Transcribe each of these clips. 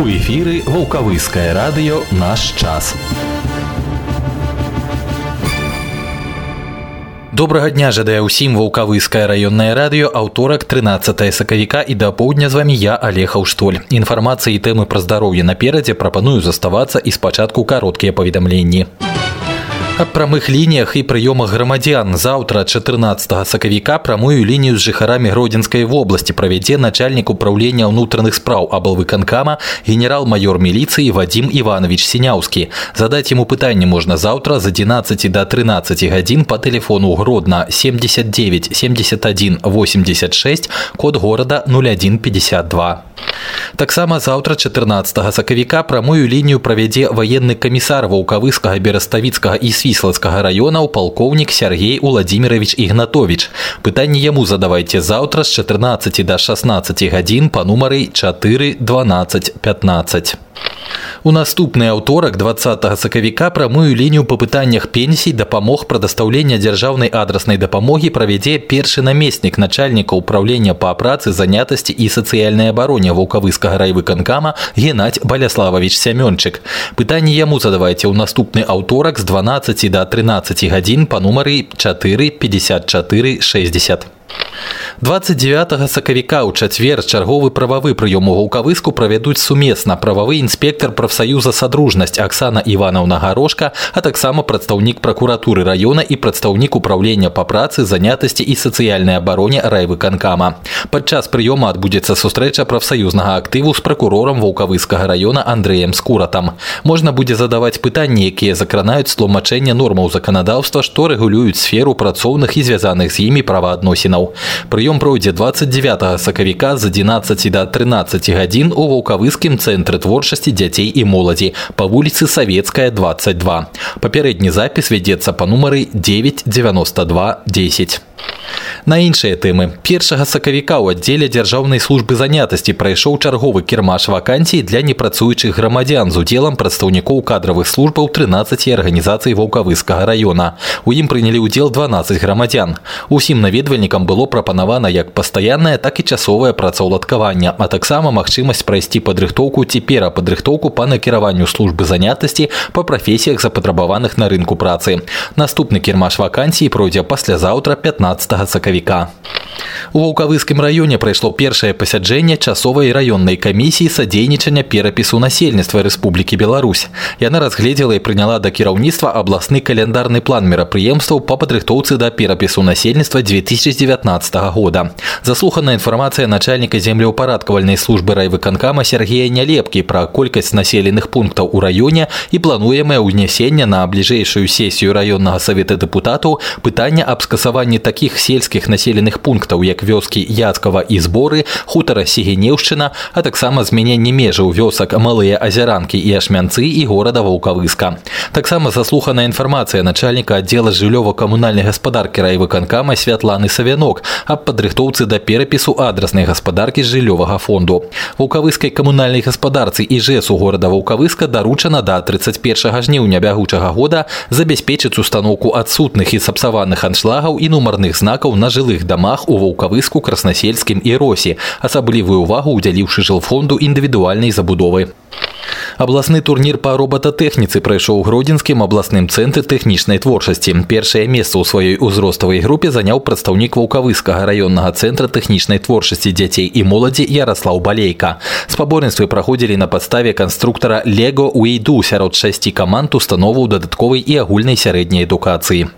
У эфіры вулкавыскае радыё наш час. Добрага дня жадае ўсім вулкавыскае раённае радыё аўторак 13 сакавіка і да поўдня з вамі я алег Аўштоль. Інфармацыі тэмы пра здароўе наперадзе прапаную заставацца і спачатку кароткія паведамленні. Аб прамых лініях і прыёмах грамадзян заўтра 14 сакавіка прамую лінію з жыхарамі гродзенскай вобласці правядзе начальнік управлення ўнутраных спраў аблвыканкама генерал-майор міліцыі Вадзім Іванович Сіняўскі. Задаць яму пытанне можна заўтра з 11 до 13 гадзін па тэлефону Гродна 79 71 86 код горада 0152. Таксама заўтра 14 сакавіка прамую лінію правядзе ваенны камісар ваўкавыскага бераставіцкага і свіслацкага раёнаў палкоўнік Сергей Уладзімірович Ігнатович. Пытанне яму задавайце заўтра з 14 до 16 гадзін па нумары 4 12 15. У наступны аўторак 20 сакавіка прамую лінію па пытаннях пенсій дапамог прадастаўлення дзяржаўнай адраснай дапамогі правядзе першы намеснік начальніка ўправлення па працы занятасці і сацыяльнай абароне вулкавыскага райвыканкама Геннадь Баляславович Сямёнчык. Пытанне яму задавайце ў наступны аўторак з 12 до 13 гадзін па нумары 4 54 60. 29 сакавіка ў чацвер чарговы прававы прыём у гукавыску правядуць сумесна прававы інспектор прафсаюза садружнасць Аксана Іванаўна гарошка а таксама прадстаўнік пракуратуры раёна і прадстаўнік управлення па працы занятасці і сацыяльнай абароне райвыканкама падчас прыёма адбудзецца сустрэча прафсаюзнага актыву з пракурорам вулкавыскага раёна Андреем скуратам можна будзе задаваць пытанні якія закранаюць тлумачэнне нормаў заканадаўства што рэгулююць сферу працоўных і звязаных з імі праваадносінаў прыём Прыём пройдзе 29 сакавіка з 11 до 13 гадзін у ваўкавыскім цэнтры творчасці дзяцей і моладзі па вуліцы савецкая 22. Папярэдні запіс вядзецца па нумары 992 10. На іншыя тэмы першага сакавіка ў аддзеле дзяржаўнай службы занятасці прайшоў чарговы кірмаш вакансій для непрацуючых грамадзян з удзелам прадстаўнікоў кадравых службаў 13 арганізацый ваўкавыскага раёна. У ім прынялі ўдзел 12 грамадзян. Усім наведвальнікам было прапанавана як пастаяннае, так і часовае працаўладкаванне, а таксама магчымасць прайсці падрыхтоўку ці перападрыхтоўку па накіраванню службы занятасці па прафесіях запатрабаваных на рынку працы. Наступны кірмаш вакансій пройдзе паслязаўтра 15 сакавіка. У ваўкавыскім раёне прайшло першае пасяджэнне часовай раённай камісіі садзейнічання перапісу насельніцтва Рэспублікі Беларусь. Яна разгледзела і прыняла да кіраўніцтва абласны каляндарны план мерапрыемстваў па падрыхтоўцы да перапісу насельніцтва 2019 года. Заслуханая інфармацыя начальніка землеўпарадкавальнай службы райвыканкама Сергея Нялепкі пра колькасць населеных пунктаў у раёне і плануемае ўнясенне на бліжэйшую сесію раённага савета дэпутатаў пытання аб скасаванні такіх сельскіх населеных пунктаў як вёскі яцкава і зборы хутара сігенеўшчына а таксама змяненне межаў вёсак малыя азяранкі і ашмянцы і горада ваўкавыска таксама заслуханая інфармацыя начальніка аддзела жыллёва-камунальнай гаспадаркі райвыканкама святланы савянок аб падрыхтоўцы да перапісу адраснай гаспадаркі жыллёвага фонду вулкавыскай камунальнай гаспадарцы і жэсу горада ваўкавыска даручана да 31 жніўня бягучага года забяспечыць установку адсутных і сапсаваных аншлагаў і нумарных знакаў на жылых дамах у ваўкавыску краснасельскім і росі асаблівую увагу ўдзяліўшы жылфонду індывідуальнай забудовы Абласны турнір па робататэхніцы прайшоў гродзенскім абласным цэнтры тэхнічнай творчасці. Першае месца ў сваёй узроставай групе заняў прадстаўнік ваўкавыскага раённага цэнтра тэхнічнай творчасці дзяцей і моладзі Яраслаў Балейка. Спаборніцтвы праходзілі на падставе канструктара Лего Уэйду сярод шасці каманд установаў дадатковай і агульнай сярэдняй адукацыі.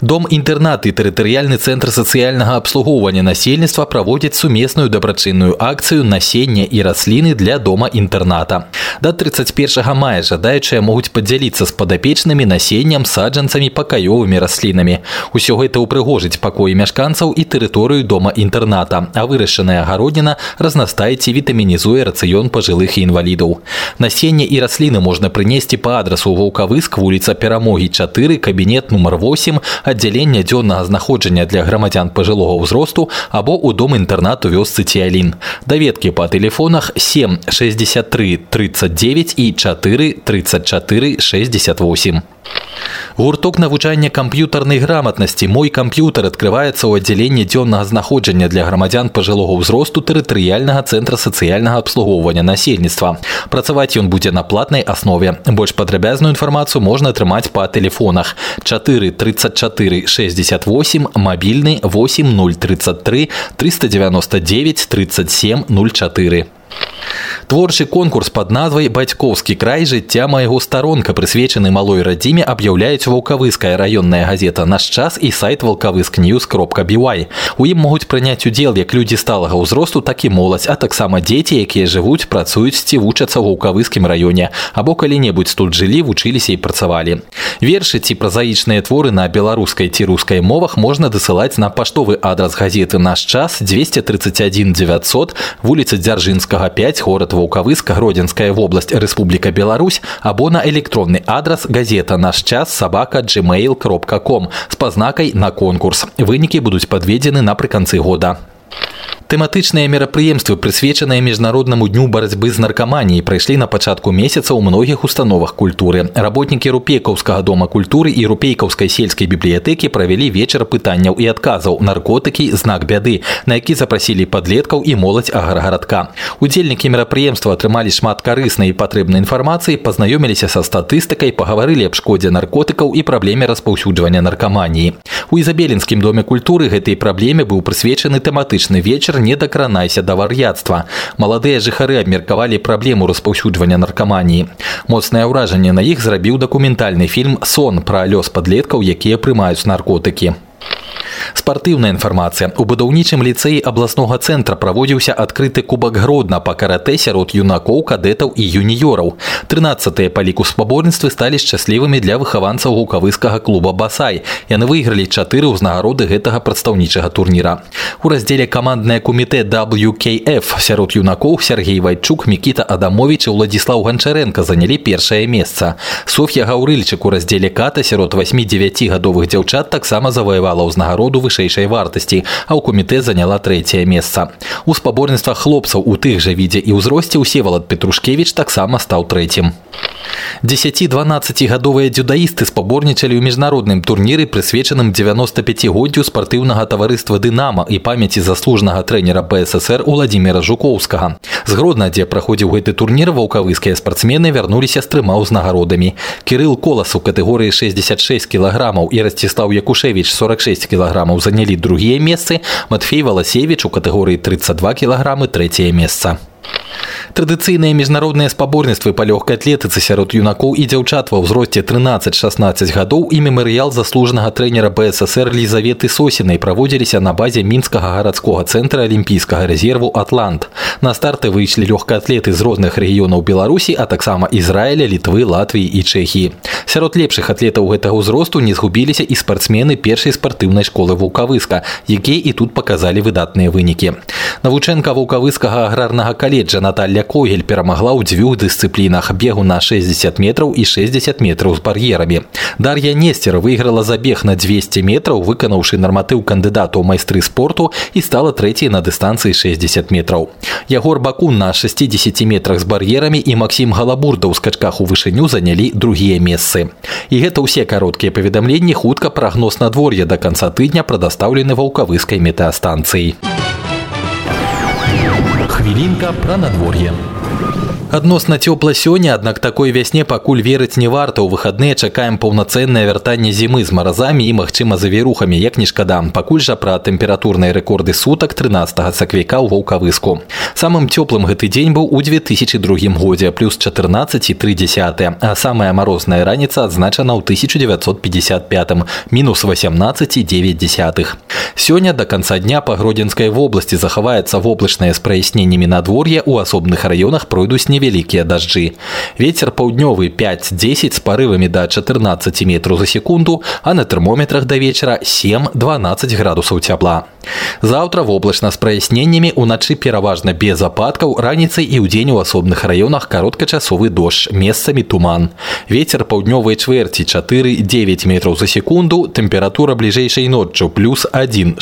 Дом-інтэрнат і тэрытарыяльны цэнтр сацыяльнага абслугоўвання насельніцтва праводзяць сумесную дабрачынную акцыю насення і расліны для дома-інтэрната. Да 31 мая жадаючыя могуць падзяліцца з падапечнымі насеннем саджанцамі пакаёвымі раслінамі. Усё гэта ўпрыгожыць пакоі мяшканцаў і тэрыторыю дома-інтэрната, а вырашаная гародніна разнастаіць і вітамінізуе рацыён пажылых і інвалідаў. Насенне і расліны можна прынесці па адрасу вулкавыск вуліца перамогі 4 кабінет нумар 8 аддзялення дзённага знаходжання для грамадзян пажылога ўзросту або ў дом інтэрнату вёсцы ціялін. Даведкі па тэлефонах 7 63 39 і 4 34 68. Гурток навучання камп'ютарнай грамотнасці мой камп'ютар адкрываецца ў аддзяленні дзённага знаходжання для грамадзян пажылога ўзросту тэрытарыяльнага цэнтра сацыяльнага абслугоўвання насельніцтва. Працаваць ён будзе на платнай аснове. Больш падрабязную інфармацыю можна атрымаць па тэлефонах 4 34 68 мабільны 8033 399 37 04. Творчы конкурс под назвай бацькоўскі край жыцця майго старонка прысвечаны малой радзіме аб'яўляюць ваўкавыская раённая газета наш час і сайт валкавыск news кропка бівай у ім могуць прыняць удзел як людзі сталага ўзросту так і моладзь а таксама дзеці якія жывуць працуюць ці вучацца ў ваўкавыскім раёне або калі-небудзь тут жылі вучыліся і працавалі вершы ці празаічныя творы на беларускай ці рускай мовах можна дасылаць на паштовы адрас газеты наш час 231 900 вуліца дзяржынскага 5 город Ваўкавыск, Гродзенская вобласць, Рэспубліка Беларусь або на электронны адрас газета наш час сабака gmail.com з пазнакай на конкурс. Вынікі будуць падведзены напрыканцы года. Тэматычныя мерапрыемствы, прысвечаныя міжнароднаму дню барацьбы з наркаманіяй, прайшлі на пачатку месяца ў многіх установах культуры. Работнікі рупейкаўскага дома культуры і рупейкаўскай сельскай бібліятэкі правялі вечар пытанняў і адказаў наркотыкі знак бяды, на які запрасілі падлеткаў і моладзь аграгарадка. Удзельнікі мерапрыемства атрымалі шмат карыснай і патрэбнай інфармацыі, пазнаёміліся са статыстыкай, пагаварылі аб шкодзе наркотыкаў і праблеме распаўсюджвання наркаманіі. У ізабелінскім доме культуры гэтай праблеме быў прысвечаны тэматычны вечар вечар не дакранайся да вар'яцтва. Маладыя жыхары абмеркавалі праблему распаўсюджвання наркаманіі. Моцнае ўражанне на іх зрабіў дакументальны фільм сон пра лёс падлеткаў, якія прымаюць наркотыкі. Спартыўная інфармацыя. У будаўнічым ліцэі абласнога цэнтра праводзіўся адкрыты кубак гродна па каратэ сярод юнакоў, кадэтаў і юніёраў. 13 па ліку спаборніцтвы сталі шчаслівымі для выхаванцаў гукавыскага клуба Басай. Яны выйгралі чатыры ўзнагароды гэтага прадстаўнічага турніра. У раздзеле каманднае кумітэ WKF сярод юнакоў Сергей Вайчук, Мікіта Адамович і Владзіслаў Ганчаренко занялі першае месца. Соф'я Гаўрыльчык у раздзеле ката сярод 8-9 гадовых дзяўчат таксама заваявала ўзнагароду доходу вышэйшай вартасці, а ў камітэ заняла трэцяе месца. У спаборніцтвах хлопцаў у тых жа відзе і ўзросце ўсевалад Петрушкевич таксама стаў трэцім. 10-12гадовыя дзюдаісты спаборнічалі ў міжнародным турніры прысвечаным 95годдзю спартыўнага таварыства дынама і памяці заслужнага трэнера БССР Уладзіміра Жукоўскага. Згродна, дзе праходзіў гэты турнір ваўкавыскія спартсмены вярнуліся з трыма ўзнагародамі. Кірыл колас у катэгорыі 66 кілаграмаў і расціслаў Якушевич 46 кілаграмаў занялі другія месцы, Матфей Валасевич у катэгорыі 32 кілаграмы трэцяе месца. Традыцыйныя міжнародныя спаборніцтвы па лёгкай атлетыцы сярод юнакоў і дзяўчат ва ўзросце 13-16 гадоў і мемарыял заслужанага трэнера БССР лізаветы сосінай праводзіліся на базе мінскага гарадскога цэнтра алімпійскага рэзерву атлант. На старты выйшлі лёгкаатлеты з розных рэгіёнаў Беларусі, а таксама Ізраіля, літвы, Латвіі і Чэхіі. Сярод лепшых атлетаў гэтага ўзросту не згубіліся і спартсмены першай спартыўнай школы вулкавыска, якія і тут паказалі выдатныя вынікі. Навучэнка вулкавыскага аграрнага каледжа Наталья Когель перамагла ў дзвюх дысцыплінах бегу на 60 метраў і 60 метраў з бар'ерамі. Дар'я Нестер выйграла забег на 200 метраў, выканаўшы нарматыў кандыдату ў майстры спорту і стала трэцяй на дыстанцыі 60 метраў. Ягор Бакун на 60 метрах з бар'ерамі і Максім Галабурда ў скачках у вышыню занялі другія месцы. І гэта ўсе кароткія паведамленні хутка прагноз надвор'я да канца тыдня прадастаўлены ваўкавыскай метэастанцыі. Хвілінка пра надвор'е. Адносна цёпла сёння, аднак такой вясне пакуль верыць не варта. У выхадныя чакаем паўнацэннае вяртанне зімы з маразамі і магчыма завірухамі, як не шкада. Пакуль жа пра тэмпературныя рэкорды сутак 13 сакавіка ў ваўкавыску. Самым цёплым гэты дзень быў у 2002 годзе плюс 14,3, а самая марозная раніца адзначана ў 1955 мінус 18,9. Сёння да канца дня па гродзенскай вобласці захаваецца воблачнае з праясненнямі надвор'я у асобных раёнах пройдуць невялікія невялікія дажджы. Вецер паўднёвы 5-10 з парывамі да 14 метраў за секунду, а на тэрмометрах да вечара 7-12 градусаў цяпла. Завтра воблачна з праясненнямі уначы пераважна без ападкаў раніцай і ўдзень у асобных раёнах кароткачасовы дождж месцамі туман ветер паўднёвай чвэрці 4-9 метраў за секунду тэмпература бліжэйшай ноччу плюс 1-6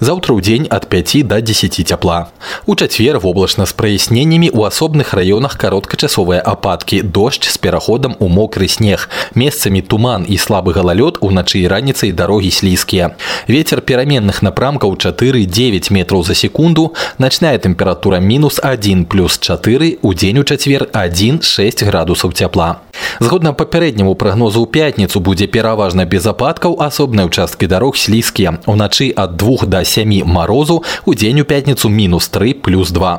заўтра ў дзень ад 5 до 10 цяпла у чацвер воблачна з праясненнямі у асобных раёнах кароткачасовыя ападкі дождж з пераходам у мокры снег месцамі туман і слабы галалёд уначы і раніцай дарогі слізкія ветер пераменных напрамкаў 4-9 метров за секунду, ночная температура минус 1 плюс 4, у день у четверг 1-6 градусов тепла. Згодна папярэдняму прагнозу ў пятніцу будзе пераважна без ападкаў асобныя ўчасткі дарог слізкія. Уначы ад 2 до 7 марозу, у дзень у пятніцу мінус 3 плюс 2.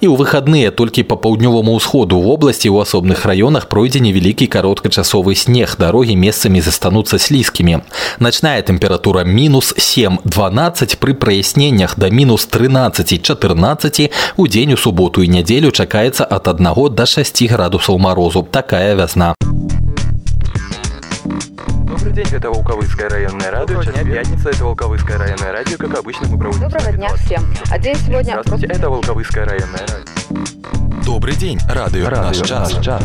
І ў выхадныя толькі па паўднёваму ўсходу в обласці ў асобных раёнах пройдзе невялікі кароткачасовы снег, дарогі месцамі застануцца слізкімі. Начная тэмпература мінус 7-12 пры праясненнях да мінус 13-14 у дзень у суботу і нядзелю чакаецца ад 1 до 6 градусаў марозу. Такая вясна. Добрый день, это Волковыцкое районное радио. Час пятница, это Волковыцкое районное радио. Как обычно, мы проводим... Доброго дня всем. А день сегодня... Здравствуйте, это Волковыцкое районное радио. Добрый день, радио, Радио, наш час. наш час.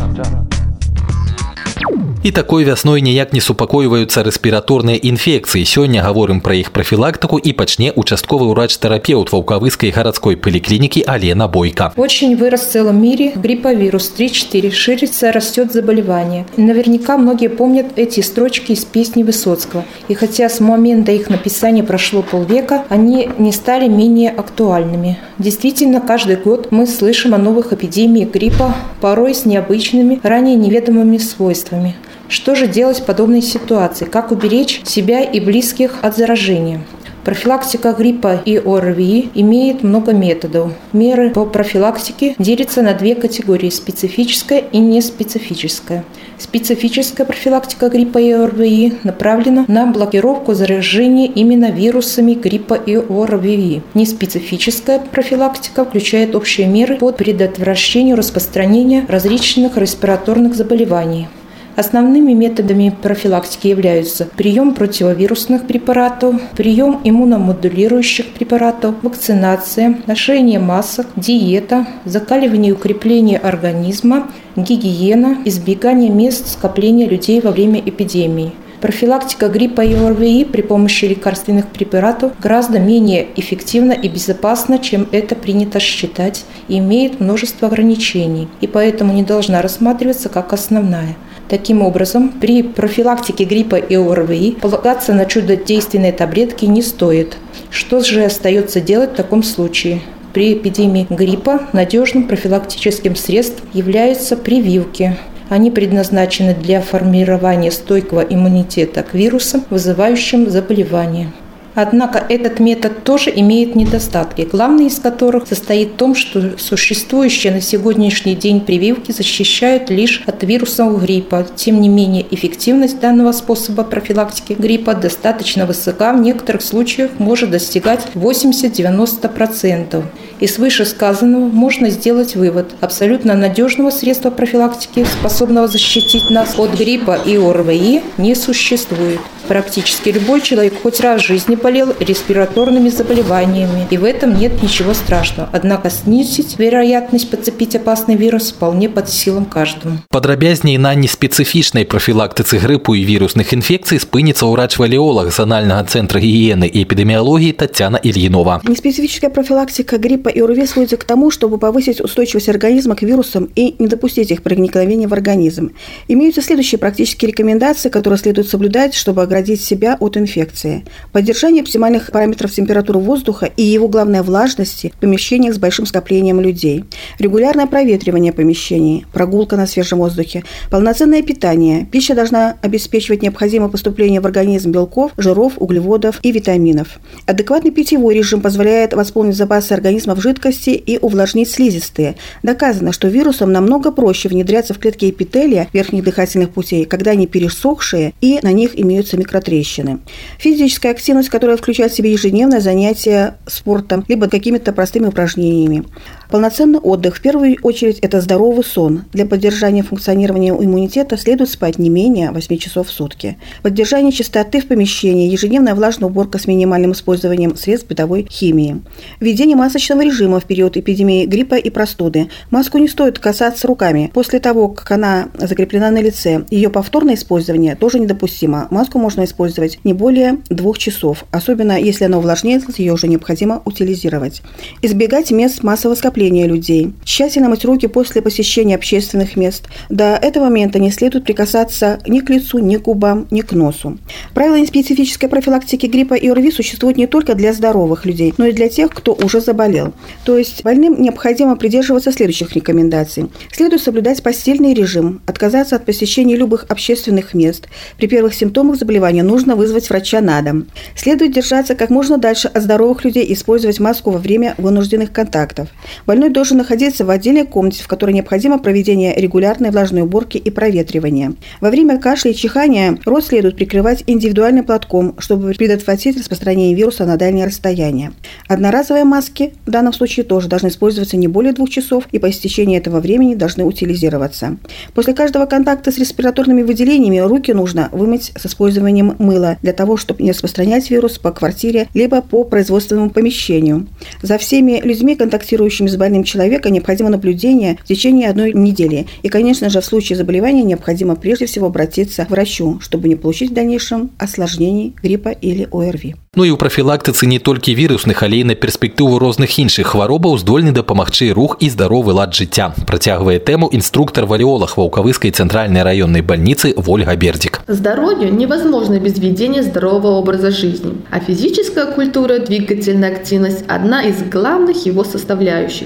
І такой вясной ніяк не супакойваюцца рэспіраторныя інфекцыі. Сёння гаворым пра іх прафілактыку і пачне участковы ўрач-тэрапеўт ваўкавыскай гарадской паліклінікі Алена Бойка. Очень вырос в целом мире грипповирус 3-4. Ширится, растет заболевание. И наверняка многие помнят эти строчки из песни Высоцкого. И хотя с момента их написания прошло полвека, они не стали менее актуальными. Действительно, каждый год мы слышим о новых эпидемиях гриппа, порой с необычными, ранее неведомыми свойствами. Что же делать в подобной ситуации? Как уберечь себя и близких от заражения? Профилактика гриппа и ОРВИ имеет много методов. Меры по профилактике делятся на две категории – специфическая и неспецифическая. Специфическая профилактика гриппа и ОРВИ направлена на блокировку заражения именно вирусами гриппа и ОРВИ. Неспецифическая профилактика включает общие меры по предотвращению распространения различных респираторных заболеваний. Основными методами профилактики являются прием противовирусных препаратов, прием иммуномодулирующих препаратов, вакцинация, ношение масок, диета, закаливание и укрепление организма, гигиена, избегание мест скопления людей во время эпидемии. Профилактика гриппа и ОРВИ при помощи лекарственных препаратов гораздо менее эффективна и безопасна, чем это принято считать, и имеет множество ограничений, и поэтому не должна рассматриваться как основная. Таким образом, при профилактике гриппа и ОРВИ полагаться на чудодейственные таблетки не стоит. Что же остается делать в таком случае? При эпидемии гриппа надежным профилактическим средством являются прививки. Они предназначены для формирования стойкого иммунитета к вирусам, вызывающим заболевание. Однако этот метод тоже имеет недостатки, главный из которых состоит в том, что существующие на сегодняшний день прививки защищают лишь от вирусов гриппа. Тем не менее, эффективность данного способа профилактики гриппа достаточно высока, в некоторых случаях может достигать 80-90%. Из вышесказанного можно сделать вывод. Абсолютно надежного средства профилактики, способного защитить нас от гриппа и ОРВИ, не существует. Практически любой человек хоть раз в жизни болел респираторными заболеваниями, и в этом нет ничего страшного. Однако снизить вероятность подцепить опасный вирус вполне под силам каждому. Падрабязней на неспецыфічнай прафілактыцы грыпу і вірусных інфекцый спыніцца ўрач-валеолог занальнага цэнтра гігіены і эпідэміялогіі Татьяна Ильинова. Неспецифическая профилактика гриппа и ОРВИ сводится к тому, чтобы повысить устойчивость организма к вирусам и не допустить их проникновения в организм. Имеются следующие практические рекомендации, которые следует соблюдать, чтобы оградить себя от инфекции. Поддержание оптимальных параметров температуры воздуха и его, главное, влажности в помещениях с большим скоплением людей. Регулярное проветривание помещений, прогулка на свежем воздухе, полноценное питание. Пища должна обеспечивать необходимое поступление в организм белков, жиров, углеводов и витаминов. Адекватный питьевой режим позволяет восполнить запасы организма в жидкости и увлажнить слизистые. Доказано, что вирусам намного проще внедряться в клетки эпителия верхних дыхательных путей, когда они пересохшие и на них имеются микротрещины. Физическая активность, которая включает в себя ежедневное занятие спортом, либо какими-то простыми упражнениями. Полноценный отдых, в первую очередь, это здоровый сон. Для поддержания функционирования иммунитета следует спать не менее 8 часов в сутки. Поддержание чистоты в помещении, ежедневная влажная уборка с минимальным использованием средств бытовой химии. Введение масочного режима в период эпидемии гриппа и простуды. Маску не стоит касаться руками. После того, как она закреплена на лице, ее повторное использование тоже недопустимо. Маску можно использовать не более двух часов, особенно если она увлажняется, ее уже необходимо утилизировать. Избегать мест массового скопления людей. Тщательно мыть руки после посещения общественных мест. До этого момента не следует прикасаться ни к лицу, ни к губам, ни к носу. Правила неспецифической профилактики гриппа и ОРВИ существуют не только для здоровых людей, но и для тех, кто уже заболел. То есть больным необходимо придерживаться следующих рекомендаций. Следует соблюдать постельный режим, отказаться от посещения любых общественных мест. При первых симптомах заболевания нужно вызвать врача на дом. Следует держаться как можно дальше от здоровых людей и использовать маску во время вынужденных контактов. Больной должен находиться в отдельной комнате, в которой необходимо проведение регулярной влажной уборки и проветривания. Во время кашля и чихания рот следует прикрывать индивидуальным платком, чтобы предотвратить распространение вируса на дальнее расстояние. Одноразовые маски в данном случае тоже должны использоваться не более двух часов и по истечении этого времени должны утилизироваться. После каждого контакта с респираторными выделениями руки нужно вымыть с использованием мыла для того, чтобы не распространять вирус по квартире либо по производственному помещению. За всеми людьми, контактирующими с больным человеком, необходимо наблюдение в течение одной недели. И, конечно же, в случае заболевания необходимо прежде всего обратиться к врачу, чтобы не получить в дальнейшем осложнений гриппа или ОРВИ. Ну і ў прафілактыцы не толькі вірусных, але і на перспектыву розных іншых хваробаў здольны дапамагчы рух і здаровы лад жыцця. Працягвае тэму инструктор валеолог Ваўкавыскай центральной районной больницы Вольга Бердик. Здоровью невозможно без ведения здорового образа жизни, а физическая культура, двигательная активность – одна из главных его составляющих.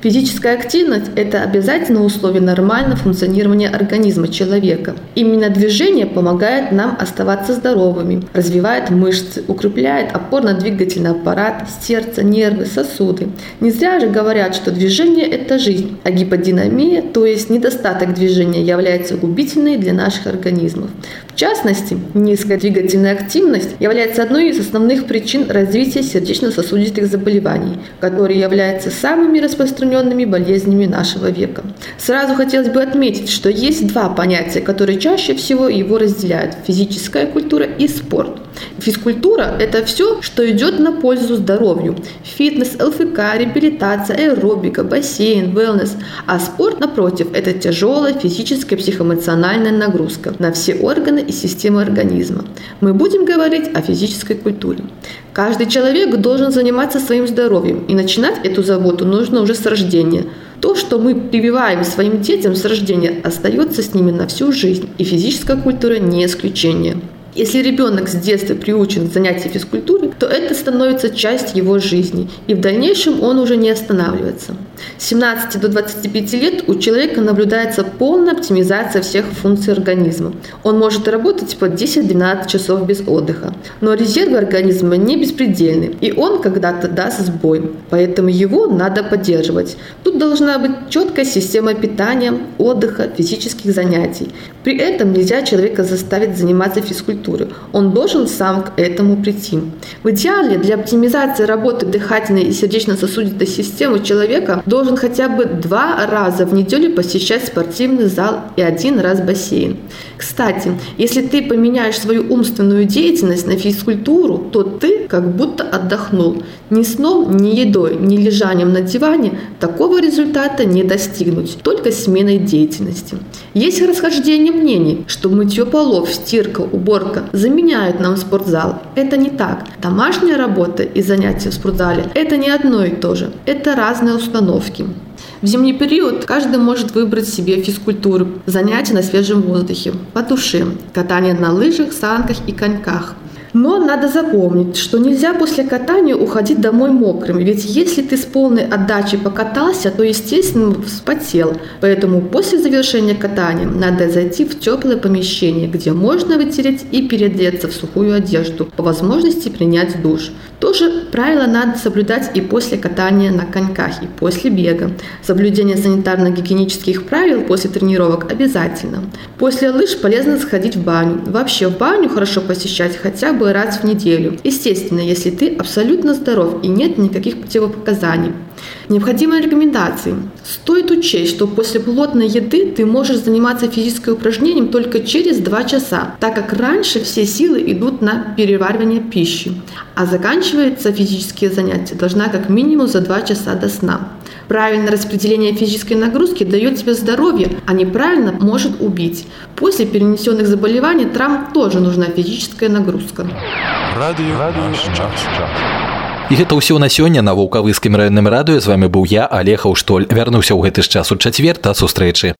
Физическая активность – это обязательное условие нормального функционирования организма человека. Именно движение помогает нам оставаться здоровыми, развивает мышцы, укрепляет опорно-двигательный аппарат, сердце, нервы, сосуды. Не зря же говорят, что движение – это жизнь, а гиподинамия, то есть недостаток движения, является губительной для наших организмов. В частности, низкая двигательная активность является одной из основных причин развития сердечно-сосудистых заболеваний, которые являются самыми распространенными болезнями нашего века. Сразу хотелось бы отметить, что есть два понятия, которые чаще всего его разделяют – физическая культура и спорт. Физкультура – это все, что идет на пользу здоровью. Фитнес, ЛФК, реабилитация, аэробика, бассейн, wellness. А спорт, напротив, это тяжелая физическая психоэмоциональная нагрузка на все органы и системы организма. Мы будем говорить о физической культуре. Каждый человек должен заниматься своим здоровьем, и начинать эту заботу нужно уже с рождения. То, что мы прививаем своим детям с рождения, остается с ними на всю жизнь, и физическая культура не исключение. Если ребенок с детства приучен к занятию физкультурой, то это становится частью его жизни, и в дальнейшем он уже не останавливается. С 17 до 25 лет у человека наблюдается полная оптимизация всех функций организма. Он может работать по 10-12 часов без отдыха. Но резервы организма не беспредельны, и он когда-то даст сбой, поэтому его надо поддерживать. Тут должна быть четкая система питания, отдыха, физических занятий. При этом нельзя человека заставить заниматься физкультурой культуры. Он должен сам к этому прийти. В идеале для оптимизации работы дыхательной и сердечно-сосудистой системы человека должен хотя бы два раза в неделю посещать спортивный зал и один раз бассейн. Кстати, если ты поменяешь свою умственную деятельность на физкультуру, то ты как будто отдохнул. Ни сном, ни едой, ни лежанием на диване такого результата не достигнуть, только сменой деятельности. Есть расхождение мнений, что мытье полов, стирка, уборка тренировка заменяют нам спортзал. Это не так. Домашняя работа и занятия в спортзале – это не одно и то же. Это разные установки. В зимний период каждый может выбрать себе физкультуру, занятия на свежем воздухе, по душе, катание на лыжах, санках и коньках – но надо запомнить, что нельзя после катания уходить домой мокрым, ведь если ты с полной отдачей покатался, то, естественно, вспотел. Поэтому после завершения катания надо зайти в теплое помещение, где можно вытереть и переодеться в сухую одежду, по возможности принять душ. Тоже правило надо соблюдать и после катания на коньках, и после бега. Соблюдение санитарно-гигиенических правил после тренировок обязательно. После лыж полезно сходить в баню. Вообще в баню хорошо посещать хотя бы раз в неделю. Естественно, если ты абсолютно здоров и нет никаких противопоказаний. Необходимые рекомендации. Стоит учесть, что после плотной еды ты можешь заниматься физическим упражнением только через 2 часа, так как раньше все силы идут на переваривание пищи, а заканчиваются физические занятия должна как минимум за 2 часа до сна. Правильное распределение физической нагрузки дает тебе здоровье, а неправильно может убить. После перенесенных заболеваний травм тоже нужна физическая нагрузка. Радио, Радио час. І гэта ўсё на сёння на вулкавыскім раённым радыё з вами быў я алег Аўштоль вярнуўся ў гэты ж час у чацвер да сустрэчы